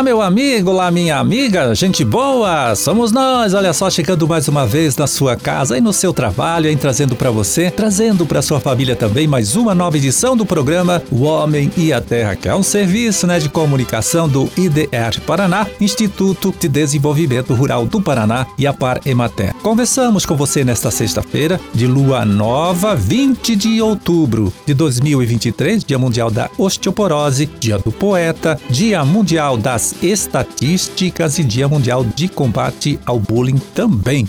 Olá, meu amigo, olá, minha amiga, gente boa, somos nós, olha só, chegando mais uma vez na sua casa e no seu trabalho, em trazendo para você, trazendo para sua família também mais uma nova edição do programa O Homem e a Terra, que é um serviço né, de comunicação do IDR Paraná, Instituto de Desenvolvimento Rural do Paraná e a Par Emater. Conversamos com você nesta sexta-feira, de lua nova, 20 de outubro de 2023, Dia Mundial da Osteoporose, Dia do Poeta, Dia Mundial da das Estatísticas e Dia Mundial de Combate ao Bullying também.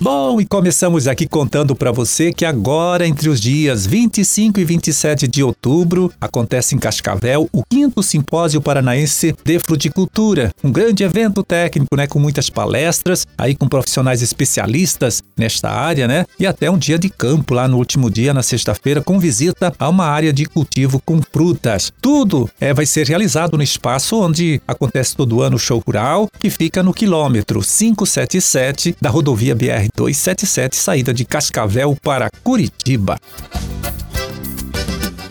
Bom, e começamos aqui contando para você que agora, entre os dias 25 e 27 de outubro, acontece em Cascavel o quinto Simpósio Paranaense de Fruticultura, um grande evento técnico, né, com muitas palestras, aí com profissionais especialistas nesta área, né, e até um dia de campo lá no último dia, na sexta-feira, com visita a uma área de cultivo com frutas. Tudo é, vai ser realizado no espaço onde acontece todo ano o show rural, que fica no quilômetro 577 da rodovia BR 277, saída de Cascavel para Curitiba.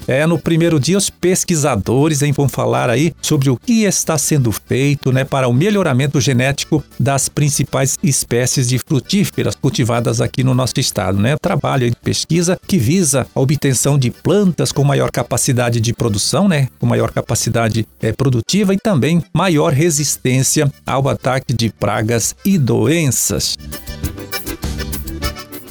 É, no primeiro dia, os pesquisadores hein, vão falar aí sobre o que está sendo feito né, para o melhoramento genético das principais espécies de frutíferas cultivadas aqui no nosso estado. Né? Trabalho de pesquisa que visa a obtenção de plantas com maior capacidade de produção, né, com maior capacidade é, produtiva e também maior resistência ao ataque de pragas e doenças.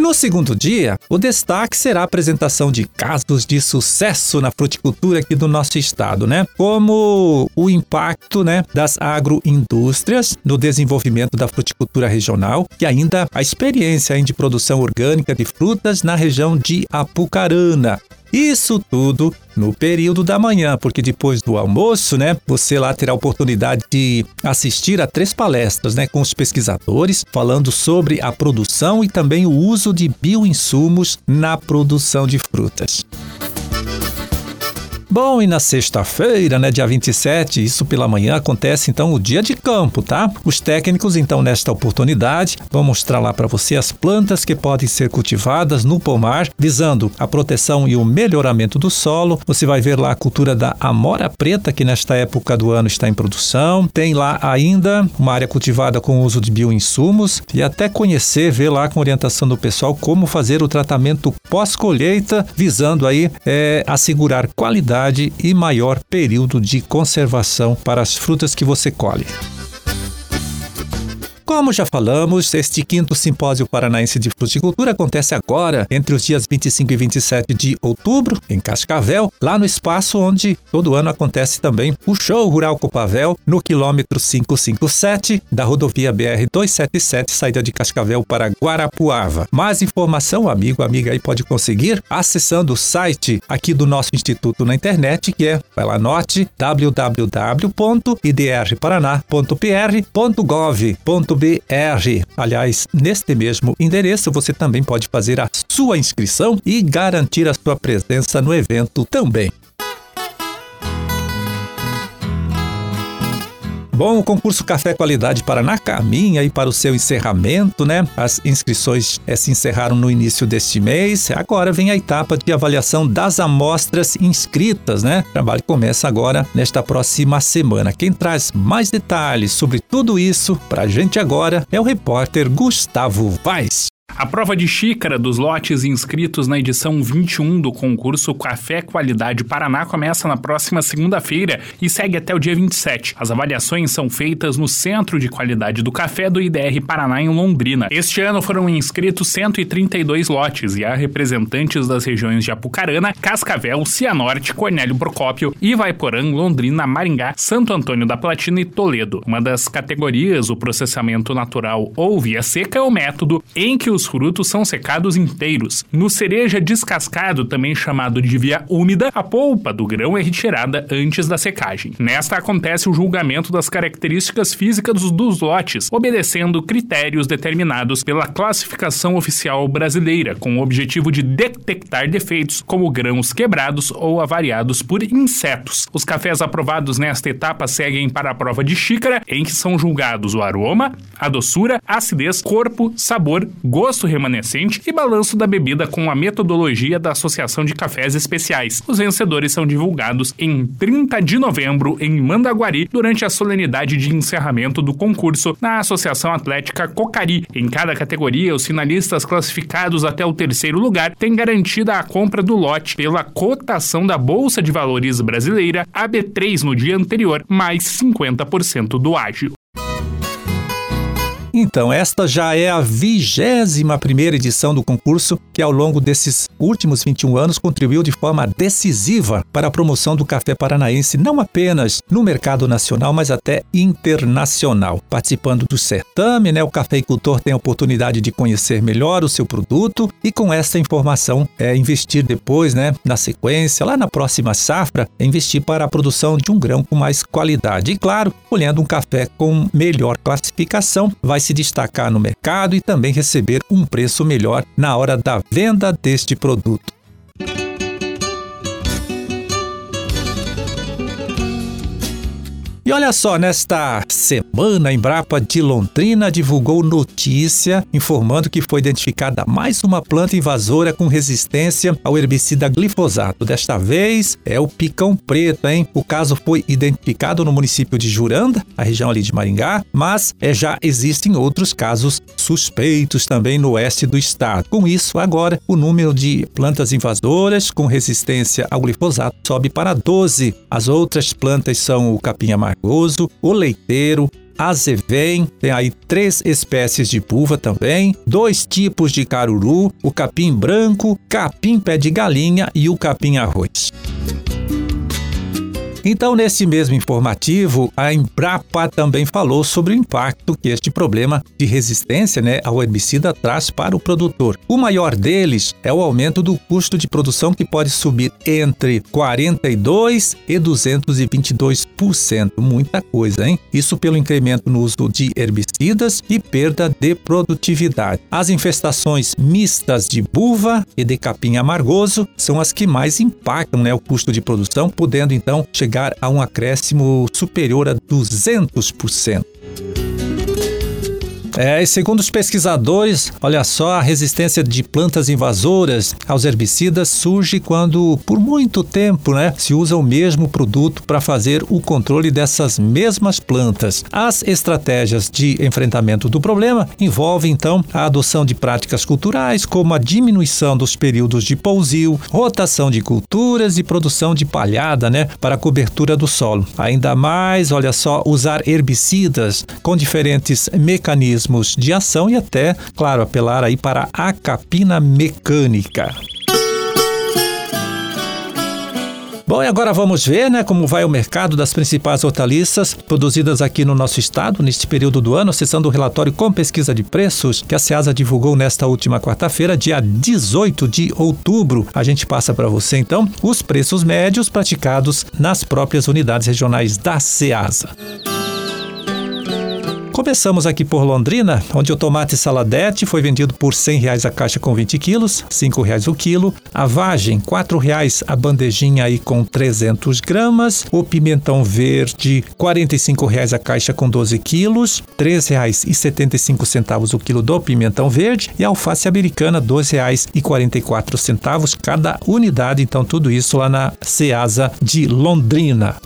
No segundo dia, o destaque será a apresentação de casos de sucesso na fruticultura aqui do nosso estado, né? Como o impacto, né, das agroindústrias no desenvolvimento da fruticultura regional e ainda a experiência de produção orgânica de frutas na região de Apucarana. Isso tudo no período da manhã, porque depois do almoço, né, você lá terá a oportunidade de assistir a três palestras, né, com os pesquisadores falando sobre a produção e também o uso de bioinsumos na produção de frutas. Bom, e na sexta-feira, né, dia 27, isso pela manhã, acontece então o dia de campo, tá? Os técnicos, então, nesta oportunidade, vão mostrar lá para você as plantas que podem ser cultivadas no pomar, visando a proteção e o melhoramento do solo. Você vai ver lá a cultura da amora preta, que nesta época do ano está em produção. Tem lá ainda uma área cultivada com uso de bioinsumos e até conhecer, ver lá com orientação do pessoal como fazer o tratamento pós-colheita, visando aí é, assegurar qualidade qualidade e maior período de conservação para as frutas que você colhe. Como já falamos, este quinto simpósio paranaense de fruticultura acontece agora, entre os dias 25 e 27 de outubro, em Cascavel, lá no espaço onde todo ano acontece também o Show Rural Copavel, no quilômetro 557 da rodovia BR 277, saída de Cascavel para Guarapuava. Mais informação, amigo, amiga, aí pode conseguir acessando o site aqui do nosso instituto na internet, que é, vai lá, www.idrparaná.pr.gov.br BR. Aliás, neste mesmo endereço você também pode fazer a sua inscrição e garantir a sua presença no evento também. Bom, o concurso Café Qualidade Paraná caminha e para o seu encerramento, né? As inscrições é, se encerraram no início deste mês. Agora vem a etapa de avaliação das amostras inscritas, né? O trabalho começa agora nesta próxima semana. Quem traz mais detalhes sobre tudo isso para a gente agora é o repórter Gustavo Vaz. A prova de xícara dos lotes inscritos na edição 21 do concurso Café Qualidade Paraná começa na próxima segunda-feira e segue até o dia 27. As avaliações são feitas no Centro de Qualidade do Café do IDR Paraná em Londrina. Este ano foram inscritos 132 lotes e há representantes das regiões de Apucarana, Cascavel, Cianorte, Cornélio Procópio, Ivaiporã, Londrina, Maringá, Santo Antônio da Platina e Toledo. Uma das categorias, o processamento natural ou via seca, é o método em que os os frutos são secados inteiros. No cereja descascado, também chamado de via úmida, a polpa do grão é retirada antes da secagem. Nesta acontece o julgamento das características físicas dos lotes, obedecendo critérios determinados pela classificação oficial brasileira, com o objetivo de detectar defeitos como grãos quebrados ou avariados por insetos. Os cafés aprovados nesta etapa seguem para a prova de xícara, em que são julgados o aroma, a doçura, a acidez, corpo, sabor, gosto gosto remanescente e balanço da bebida com a metodologia da Associação de Cafés Especiais. Os vencedores são divulgados em 30 de novembro em Mandaguari durante a solenidade de encerramento do concurso na Associação Atlética Cocari. Em cada categoria, os finalistas classificados até o terceiro lugar têm garantida a compra do lote pela cotação da Bolsa de Valores brasileira AB3 no dia anterior, mais 50% do ágio. Então, esta já é a vigésima primeira edição do concurso que, ao longo desses últimos 21 anos, contribuiu de forma decisiva para a promoção do café paranaense, não apenas no mercado nacional, mas até internacional. Participando do certame, né, o cafeicultor tem a oportunidade de conhecer melhor o seu produto e, com essa informação, é, investir depois, né, na sequência, lá na próxima safra, é investir para a produção de um grão com mais qualidade. E, claro, colhendo um café com melhor classificação, vai se destacar no mercado e também receber um preço melhor na hora da venda deste produto. E olha só, nesta semana, a Embrapa de Londrina divulgou notícia informando que foi identificada mais uma planta invasora com resistência ao herbicida glifosato. Desta vez é o picão preto, hein? O caso foi identificado no município de Juranda, a região ali de Maringá, mas é, já existem outros casos suspeitos também no oeste do estado. Com isso, agora o número de plantas invasoras com resistência ao glifosato sobe para 12. As outras plantas são o capim amarelo o leiteiro, azevém, tem aí três espécies de pulva também, dois tipos de caruru, o capim branco, capim pé de galinha e o capim arroz. Então, nesse mesmo informativo, a Embrapa também falou sobre o impacto que este problema de resistência né, ao herbicida traz para o produtor. O maior deles é o aumento do custo de produção que pode subir entre 42 e 222%. Muita coisa, hein? Isso pelo incremento no uso de herbicidas e perda de produtividade. As infestações mistas de buva e de capim amargoso são as que mais impactam né, o custo de produção, podendo então chegar chegar a um acréscimo superior a 200%. É, e segundo os pesquisadores, olha só, a resistência de plantas invasoras aos herbicidas surge quando, por muito tempo, né, se usa o mesmo produto para fazer o controle dessas mesmas plantas. As estratégias de enfrentamento do problema envolvem, então, a adoção de práticas culturais, como a diminuição dos períodos de pousio, rotação de culturas e produção de palhada, né, para a cobertura do solo. Ainda mais, olha só, usar herbicidas com diferentes mecanismos mecanismos de ação e até, claro, apelar aí para a capina mecânica. Bom, e agora vamos ver, né, como vai o mercado das principais hortaliças produzidas aqui no nosso estado neste período do ano, acessando o relatório com pesquisa de preços que a Ceasa divulgou nesta última quarta-feira, dia 18 de outubro. A gente passa para você então os preços médios praticados nas próprias unidades regionais da Ceasa. Começamos aqui por Londrina, onde o tomate saladete foi vendido por 100 reais a caixa com 20 quilos, 5 reais o quilo. A vagem, 4 reais a bandejinha aí com 300 gramas. O pimentão verde, 45 reais a caixa com 12 quilos, R$ 3,75 o quilo do pimentão verde. E a alface americana, R$ 2,44 cada unidade. Então, tudo isso lá na Ceasa de Londrina.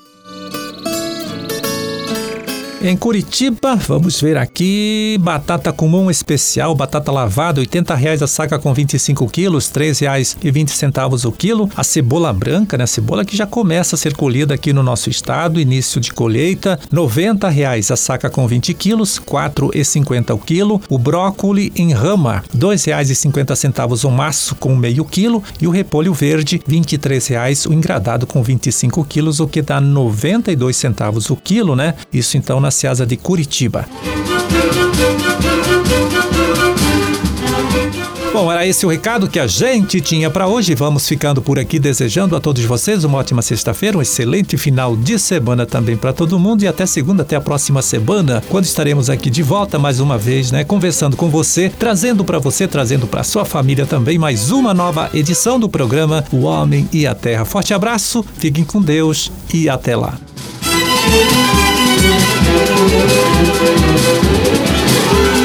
Em Curitiba, vamos ver aqui, batata comum especial, batata lavada, R$ reais a saca com 25 quilos, R$ 3,20 o quilo. A cebola branca, né? A cebola que já começa a ser colhida aqui no nosso estado, início de colheita, R$ reais a saca com 20 quilos, R$ 4,50 o quilo. O brócoli em rama, R$ 2,50 o maço com meio quilo. E o repolho verde, R$ reais o engradado com 25 quilos, o que dá 92 centavos o quilo, né? Isso então na Ceasa de Curitiba. Bom, era esse o recado que a gente tinha para hoje. Vamos ficando por aqui desejando a todos vocês uma ótima sexta-feira, um excelente final de semana também para todo mundo e até segunda, até a próxima semana, quando estaremos aqui de volta mais uma vez, né, conversando com você, trazendo para você, trazendo para sua família também mais uma nova edição do programa O Homem e a Terra. Forte abraço, fiquem com Deus e até lá. Thank you.